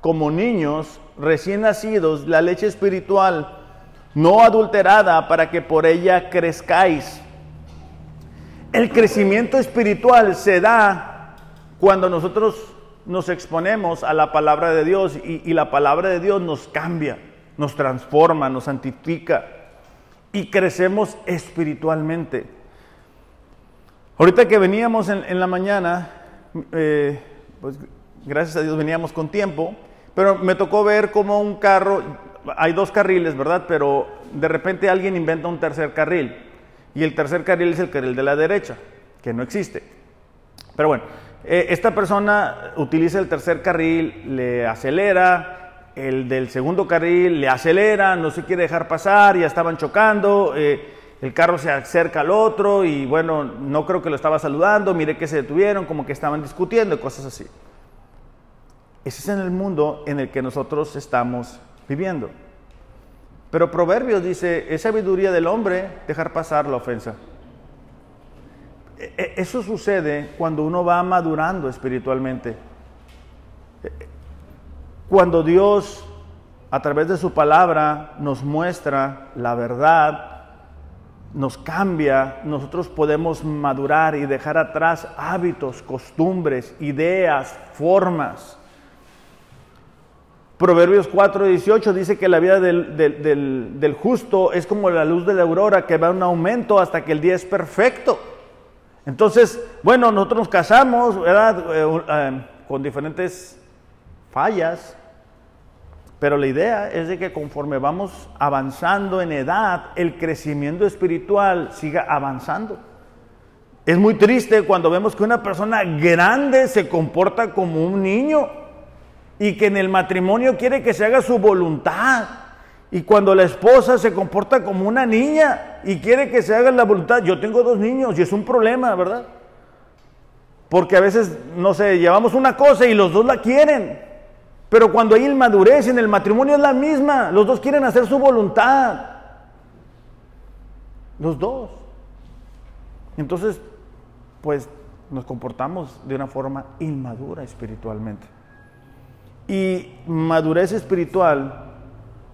como niños recién nacidos la leche espiritual no adulterada para que por ella crezcáis. El crecimiento espiritual se da cuando nosotros nos exponemos a la palabra de Dios y, la palabra de Dios nos cambia, nos transforma, nos santifica y crecemos espiritualmente. Ahorita que veníamos en, en la mañana, eh, pues gracias a Dios veníamos con tiempo, pero me tocó ver como un carro, hay dos carriles, ¿verdad? Pero de repente alguien inventa un tercer carril y el tercer carril es el carril de la derecha, que no existe. Pero bueno, eh, esta persona utiliza el tercer carril, le acelera, el del segundo carril le acelera, no se quiere dejar pasar, ya estaban chocando, eh, el carro se acerca al otro y bueno, no creo que lo estaba saludando, mire que se detuvieron, como que estaban discutiendo, cosas así. Ese es en el mundo en el que nosotros estamos viviendo. Pero Proverbios dice, es sabiduría del hombre dejar pasar la ofensa. E, e, eso sucede cuando uno va madurando espiritualmente. E, cuando Dios, a través de su palabra, nos muestra la verdad, nos cambia, nosotros podemos madurar y dejar atrás hábitos, costumbres, ideas, formas Proverbios 4:18 dice que la vida del, justo es como la luz de la aurora que va en aumento hasta que el día es perfecto. Entonces, bueno, nosotros nos casamos, ¿verdad? Eh, eh, con diferentes fallas, pero la idea es de que conforme vamos avanzando en edad, el crecimiento espiritual siga avanzando. Es muy triste cuando vemos que una persona grande se comporta como un niño y que en el matrimonio quiere que se haga su voluntad. Y cuando la esposa se comporta como una niña y quiere que se haga la voluntad, yo tengo dos niños y es un problema, ¿verdad? Porque a veces, no sé, llevamos una cosa y los dos la quieren. Pero cuando hay inmadurez en el matrimonio es la misma, los dos quieren hacer su voluntad. Los dos. Entonces, pues nos comportamos de una forma inmadura espiritualmente. Y madurez espiritual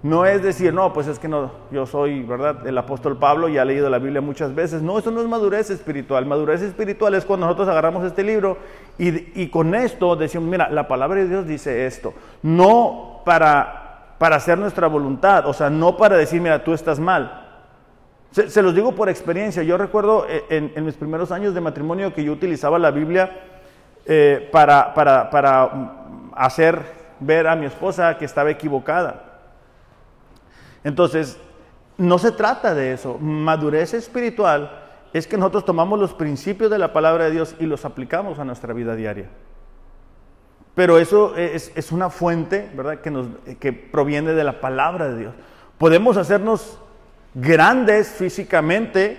no es decir, no, pues es que no, yo soy, ¿verdad? El apóstol Pablo ya ha leído la Biblia muchas veces. No, eso no es madurez espiritual. Madurez espiritual es cuando nosotros agarramos este libro y, y con esto decimos, mira, la palabra de Dios dice esto. No para, para hacer nuestra voluntad, o sea, no para decir, mira, tú estás mal. Se, los digo por experiencia. Yo recuerdo eh, en, mis primeros años de matrimonio que yo utilizaba la Biblia eh, para, para, para hacer ver a mi esposa que estaba equivocada. Entonces, no se trata de eso. Madurez espiritual es que nosotros tomamos los principios de la palabra de Dios y los aplicamos a nuestra vida diaria. Pero eso es, una fuente, ¿verdad?, que, nos, que proviene de la palabra de Dios. Podemos hacernos grandes físicamente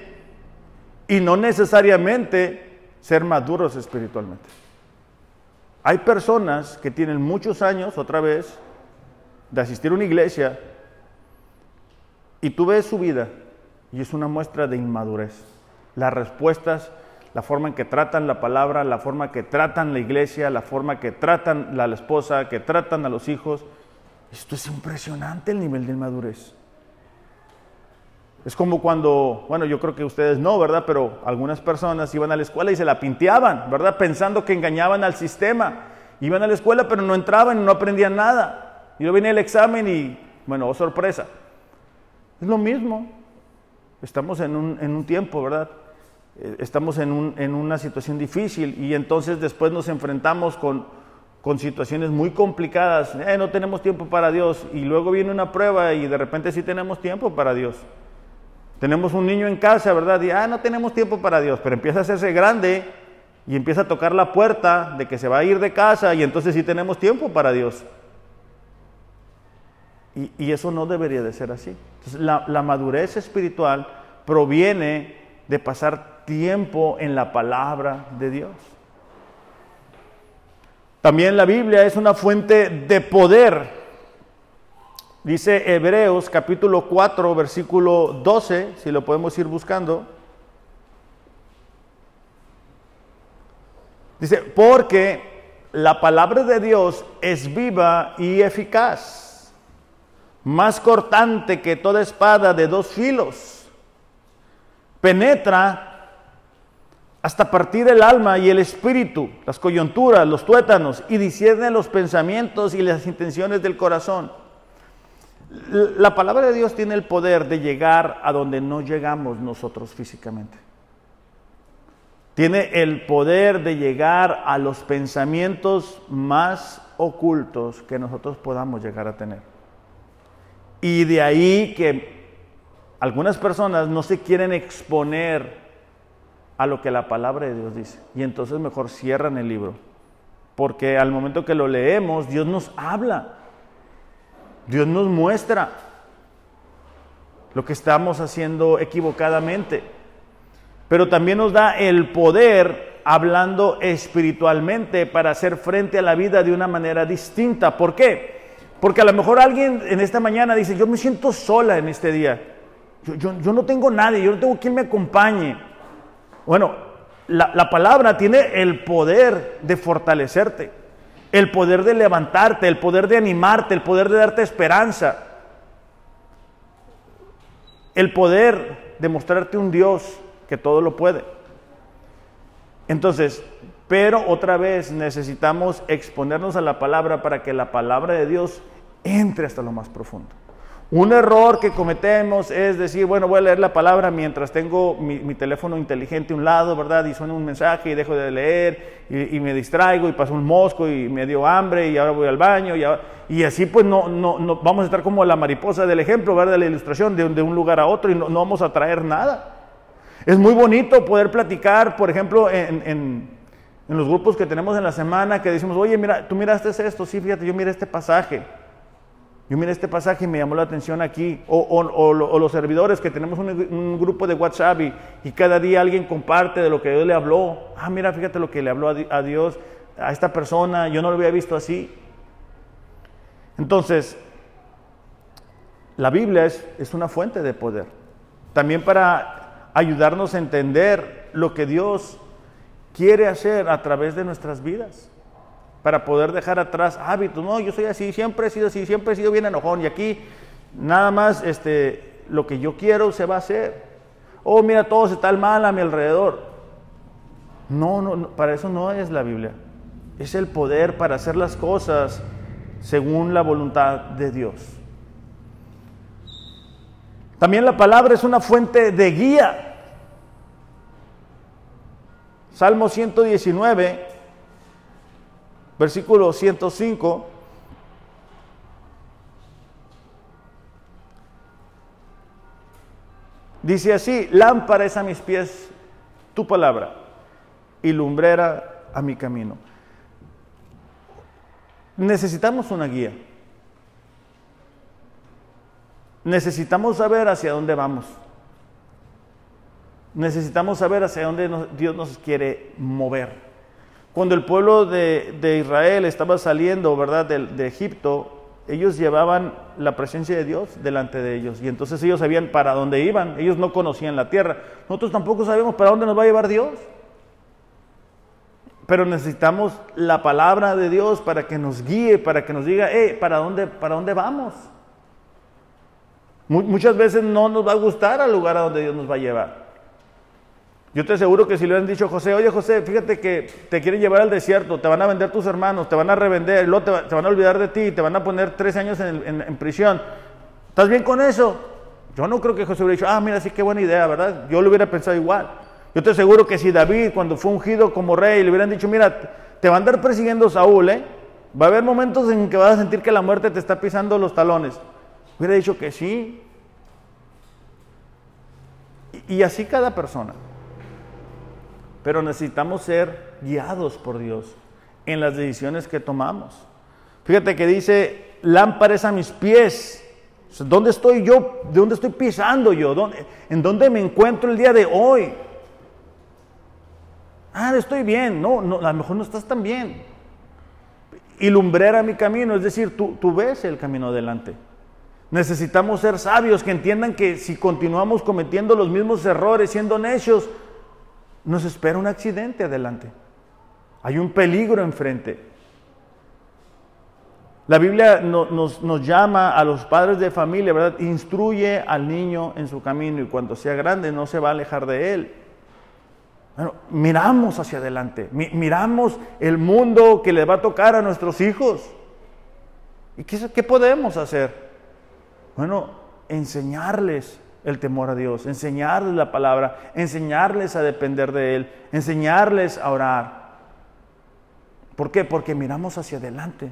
y no necesariamente ser maduros espiritualmente. Hay personas que tienen muchos años, otra vez, de asistir a una iglesia y tú ves su vida y es una muestra de inmadurez. Las respuestas, la forma en que tratan la palabra, la forma que tratan la iglesia, la forma que tratan a la esposa, que tratan a los hijos. Esto es impresionante el nivel de inmadurez. Es como cuando, bueno, yo creo que ustedes no, ¿verdad? Pero algunas personas iban a la escuela y se la pinteaban, ¿verdad? Pensando que engañaban al sistema. Iban a la escuela pero no entraban y no aprendían nada. Y luego venía el examen y, bueno, oh sorpresa. Es lo mismo. Estamos en un, en un tiempo, ¿verdad? Eh, estamos en, un, en, una situación difícil y entonces después nos enfrentamos con, con situaciones muy complicadas. Eh, no tenemos tiempo para Dios. Y luego viene una prueba y de repente sí tenemos tiempo para Dios. Tenemos un niño en casa, ¿verdad? Y, ah, no tenemos tiempo para Dios, pero empieza a hacerse grande y empieza a tocar la puerta de que se va a ir de casa y entonces sí tenemos tiempo para Dios. Y, eso no debería de ser así. Entonces, la, la madurez espiritual proviene de pasar tiempo en la palabra de Dios. También la Biblia es una fuente de poder Dice Hebreos capítulo 4, versículo 12, si lo podemos ir buscando. Dice, porque la palabra de Dios es viva y eficaz, más cortante que toda espada de dos filos, penetra hasta partir el alma y el espíritu, las coyunturas, los tuétanos, y discierne los pensamientos y las intenciones del corazón. La palabra de Dios tiene el poder de llegar a donde no llegamos nosotros físicamente. Tiene el poder de llegar a los pensamientos más ocultos que nosotros podamos llegar a tener. Y de ahí que algunas personas no se quieren exponer a lo que la palabra de Dios dice. Y entonces mejor cierran el libro. Porque al momento que lo leemos, Dios nos habla. Dios nos muestra lo que estamos haciendo equivocadamente pero también nos da el poder hablando espiritualmente para hacer frente a la vida de una manera distinta. ¿Por qué? Porque a lo mejor alguien en esta mañana dice, yo me siento sola en este día, yo, no tengo nadie, yo no tengo quien me acompañe. Bueno, la, la palabra tiene el poder de fortalecerte, el poder de levantarte, el poder de animarte, el poder de darte esperanza, el poder de mostrarte un Dios que todo lo puede. Entonces, pero otra vez necesitamos exponernos a la palabra para que la palabra de Dios entre hasta lo más profundo. Un error que cometemos es decir, bueno, voy a leer la palabra mientras tengo mi, teléfono inteligente a un lado, ¿verdad? Y suena un mensaje y dejo de leer y, me distraigo y paso un mosco y me dio hambre y ahora voy al baño y, así pues no, no, no, vamos a estar como la mariposa del ejemplo, ¿verdad? De la ilustración de, un lugar a otro y no, vamos a traer nada. Es muy bonito poder platicar, por ejemplo, en, los grupos que tenemos en la semana, que decimos, oye, mira, tú miraste esto, sí, fíjate, yo miré este pasaje. Yo miré este pasaje y me llamó la atención aquí. O, los servidores que tenemos un, grupo de WhatsApp y, cada día alguien comparte de lo que Dios le habló. Ah, mira, fíjate lo que le habló a, Dios, a esta persona, yo no lo había visto así. Entonces, la Biblia es una fuente de poder. También para ayudarnos a entender lo que Dios quiere hacer a través de nuestras vidas, para poder dejar atrás hábitos. No, yo soy así, siempre he sido así, siempre he sido bien enojón y aquí nada más este, lo que yo quiero se va a hacer. Oh, mira, todo está mal a mi alrededor. No, no, para eso no es la Biblia. Es el poder para hacer las cosas según la voluntad de Dios. También la palabra es una fuente de guía. Salmo 119, versículo 105. Dice así, lámpara es a mis pies tu palabra y lumbrera a mi camino. Necesitamos una guía. Necesitamos saber hacia dónde vamos necesitamos saber hacia dónde Dios nos quiere mover. Cuando el pueblo de, Israel estaba saliendo, ¿verdad?, de, Egipto, ellos llevaban la presencia de Dios delante de ellos y entonces ellos sabían para dónde iban, ellos no conocían la tierra. Nosotros tampoco sabemos para dónde nos va a llevar Dios. Pero necesitamos la palabra de Dios para que nos guíe, para que nos diga, hey, ¿para dónde, para dónde vamos? Muchas veces no nos va a gustar al lugar a donde Dios nos va a llevar. Yo te aseguro que si le han dicho a José, oye José, fíjate que te quieren llevar al desierto, te van a vender tus hermanos, te van a revender, luego te, van a olvidar de ti, te van a poner tres años en, prisión. ¿Estás bien con eso? Yo no creo que José hubiera dicho, ah, mira, sí, qué buena idea, ¿verdad? Yo lo hubiera pensado igual. Yo te aseguro que si David, cuando fue ungido como rey, le hubieran dicho, mira, te va a andar persiguiendo Saúl, ¿eh? Va a haber momentos en que vas a sentir que la muerte te está pisando los talones. Hubiera dicho que sí. y así cada persona. Pero necesitamos ser guiados por Dios en las decisiones que tomamos. Fíjate que dice, lámparas a mis pies. ¿Dónde estoy yo? ¿De dónde estoy pisando yo? ¿En dónde me encuentro el día de hoy? Ah, estoy bien. No, no, a lo mejor no estás tan bien. Y lumbrera mi camino, es decir, tú, tú ves el camino adelante. Necesitamos ser sabios que entiendan que si continuamos cometiendo los mismos errores, siendo necios, nos espera un accidente adelante. Hay un peligro enfrente. La Biblia nos, nos, llama a los padres de familia, ¿verdad? Instruye al niño en su camino y cuando sea grande no se va a alejar de él. Bueno, miramos hacia adelante, miramos el mundo que le va a tocar a nuestros hijos. ¿Y qué, qué podemos hacer? Bueno, enseñarles el temor a Dios, enseñarles la palabra, enseñarles a depender de Él, enseñarles a orar. ¿Por qué? Porque miramos hacia adelante.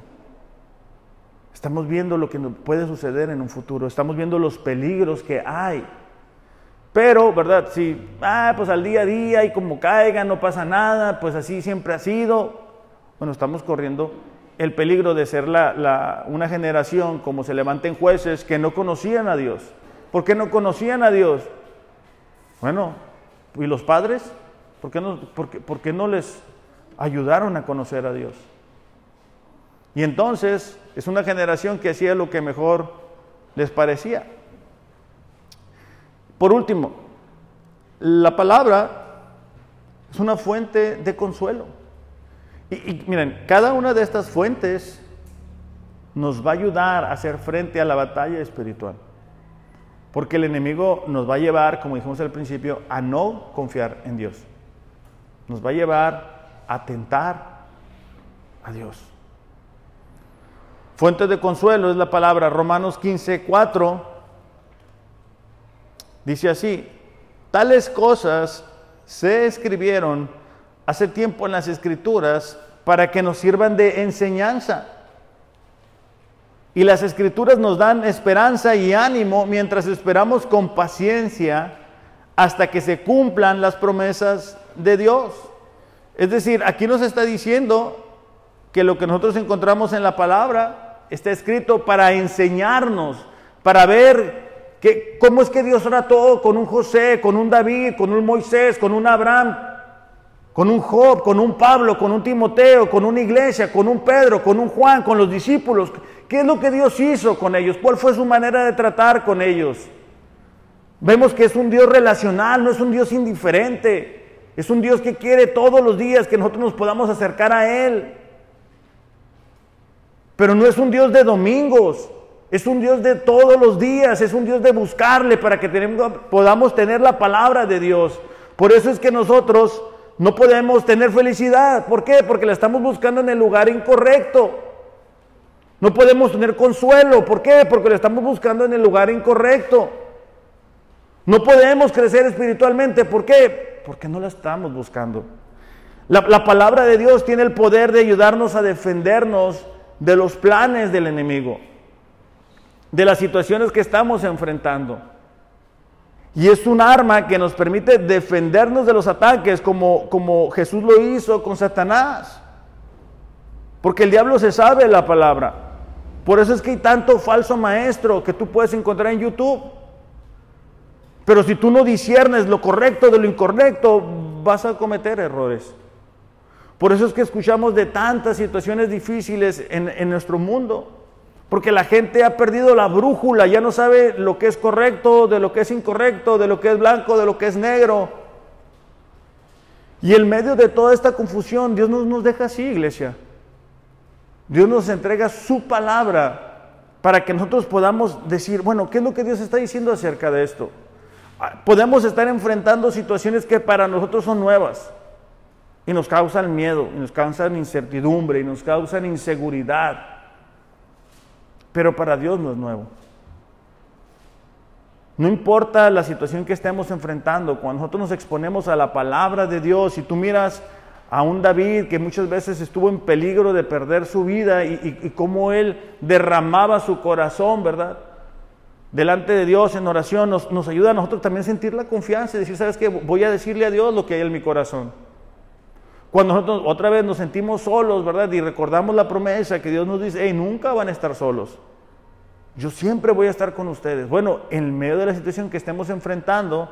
Estamos viendo lo que puede suceder en un futuro, estamos viendo los peligros que hay. Pero, ¿verdad? Si, ah, pues al día a día y como caiga, no pasa nada, pues así siempre ha sido. Bueno, estamos corriendo el peligro de ser una generación, como se levanten jueces, que no conocían a Dios. ¿Por qué no conocían a Dios? Bueno, ¿y los padres? ¿Por qué no, no les ayudaron a conocer a Dios? Y entonces es una generación que hacía lo que mejor les parecía. Por último, la palabra es una fuente de consuelo. Y, miren, cada una de estas fuentes nos va a ayudar a hacer frente a la batalla espiritual. Porque el enemigo nos va a llevar, como dijimos al principio, a no confiar en Dios. Nos va a llevar a tentar a Dios. Fuente de consuelo es la palabra Romanos 15, 4. Dice así, tales cosas se escribieron hace tiempo en las escrituras para que nos sirvan de enseñanza. Y las escrituras nos dan esperanza y ánimo mientras esperamos con paciencia hasta que se cumplan las promesas de Dios. Es decir, aquí nos está diciendo que lo que nosotros encontramos en la palabra está escrito para enseñarnos, para ver que, cómo es que Dios trató con un José, con un David, con un Moisés, con un Abraham, con un Job, con un Pablo, con un Timoteo, con una iglesia, con un Pedro, con un Juan, con los discípulos. ¿Qué es lo que Dios hizo con ellos? ¿Cuál fue su manera de tratar con ellos? Vemos que es un Dios relacional, no es un Dios indiferente. Es un Dios que quiere todos los días que nosotros nos podamos acercar a Él. Pero no es un Dios de domingos, es un Dios de todos los días, es un Dios de buscarle para que podamos tener la palabra de Dios. Por eso es que nosotros no podemos tener felicidad. ¿Por qué? Porque la estamos buscando en el lugar incorrecto. No podemos tener consuelo. ¿Por qué? Porque la estamos buscando en el lugar incorrecto. No podemos crecer espiritualmente. ¿Por qué? Porque no la estamos buscando. La, la palabra de Dios tiene el poder de ayudarnos a defendernos de los planes del enemigo, de las situaciones que estamos enfrentando. Y es un arma que nos permite defendernos de los ataques como, como Jesús lo hizo con Satanás. Porque el diablo se sabe la palabra. Por eso es que hay tanto falso maestro que tú puedes encontrar en YouTube. Pero si tú no disiernes lo correcto de lo incorrecto, vas a cometer errores. Por eso es que escuchamos de tantas situaciones difíciles en, nuestro mundo. Porque la gente ha perdido la brújula, ya no sabe lo que es correcto, de lo que es incorrecto, de lo que es blanco, de lo que es negro. Y en medio de toda esta confusión, Dios nos, nos deja así, iglesia. Dios nos entrega su palabra para que nosotros podamos decir, bueno, ¿qué es lo que Dios está diciendo acerca de esto? Ah, podemos estar enfrentando situaciones que para nosotros son nuevas y nos causan miedo, y nos causan incertidumbre, y nos causan inseguridad. Pero para Dios no es nuevo. No importa la situación que estemos enfrentando, cuando nosotros nos exponemos a la palabra de Dios y tú miras a un David que muchas veces estuvo en peligro de perder su vida y, y cómo él derramaba su corazón, ¿verdad? Delante de Dios en oración nos, nos ayuda a nosotros también sentir la confianza y decir, ¿sabes qué? Voy a decirle a Dios lo que hay en mi corazón. Cuando nosotros otra vez nos sentimos solos, ¿verdad? Y recordamos la promesa que Dios nos dice, hey, nunca van a estar solos. Yo siempre voy a estar con ustedes. Bueno, en medio de la situación que estemos enfrentando,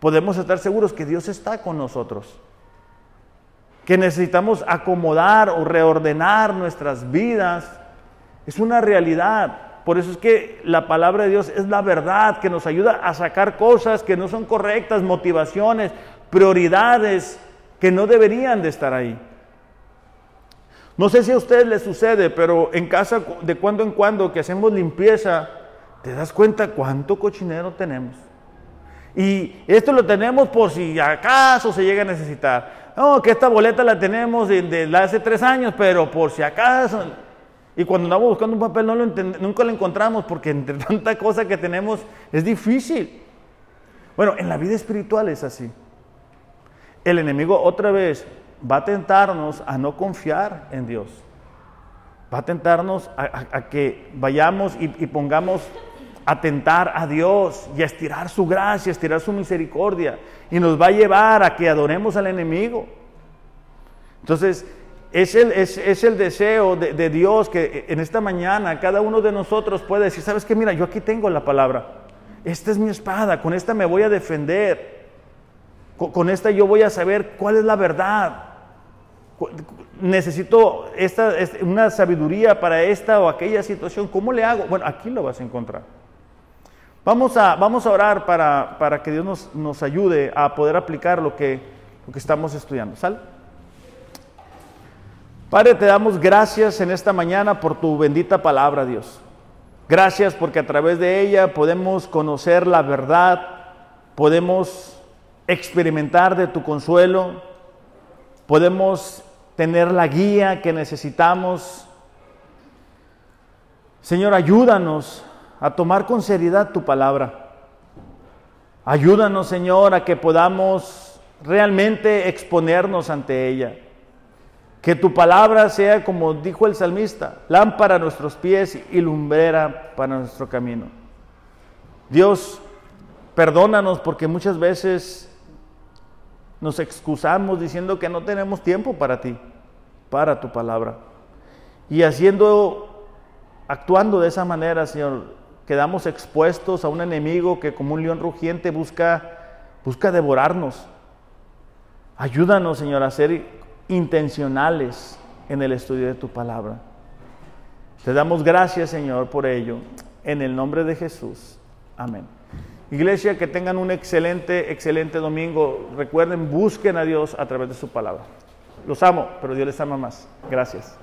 podemos estar seguros que Dios está con nosotros. Que necesitamos acomodar o reordenar nuestras vidas. Es una realidad. Por eso es que la palabra de Dios es la verdad que nos ayuda a sacar cosas que no son correctas, motivaciones, prioridades que no deberían de estar ahí. No sé si a ustedes les sucede, pero en casa de cuando en cuando que hacemos limpieza, te das cuenta cuánto cochinero tenemos. Y esto lo tenemos por si acaso se llega a necesitar. No, que esta boleta la tenemos de, hace tres años, pero por si acaso. Y cuando andamos buscando un papel no lo nunca lo encontramos porque entre tanta cosa que tenemos es difícil. Bueno, en la vida espiritual es así. El enemigo otra vez va a tentarnos a no confiar en Dios. Va a tentarnos a, que vayamos y, pongamos a tentar a Dios y a estirar su gracia, a estirar su misericordia. Y nos va a llevar a que adoremos al enemigo. Entonces, es el, es, el deseo de, de, Dios que en esta mañana cada uno de nosotros puede decir, ¿sabes qué? Mira, yo aquí tengo la palabra. Esta es mi espada, con esta me voy a defender. Con, esta yo voy a saber cuál es la verdad. Necesito esta, una sabiduría para esta o aquella situación. ¿Cómo le hago? Bueno, aquí lo vas a encontrar. Vamos a, vamos a orar para, para que Dios nos, nos, ayude a poder aplicar lo que, lo que estamos estudiando. ¿Sale? Padre, te damos gracias en esta mañana por tu bendita palabra, Dios. Gracias porque a través de ella podemos conocer la verdad, podemos experimentar de tu consuelo, podemos tener la guía que necesitamos. Señor, ayúdanos a tomar con seriedad tu palabra. Ayúdanos, Señor, a que podamos realmente exponernos ante ella. Que tu palabra sea, como dijo el salmista, lámpara a nuestros pies y lumbrera para nuestro camino. Dios, perdónanos porque muchas veces nos excusamos diciendo que no tenemos tiempo para ti, para tu palabra. Y haciendo, actuando de esa manera, Señor, quedamos expuestos a un enemigo que como un león rugiente busca, busca devorarnos. Ayúdanos, Señor, a ser intencionales en el estudio de tu palabra. Te damos gracias, Señor, por ello. En el nombre de Jesús. Amén. Iglesia, que tengan un excelente, excelente domingo. Recuerden, busquen a Dios a través de su palabra. Los amo, pero Dios les ama más. Gracias.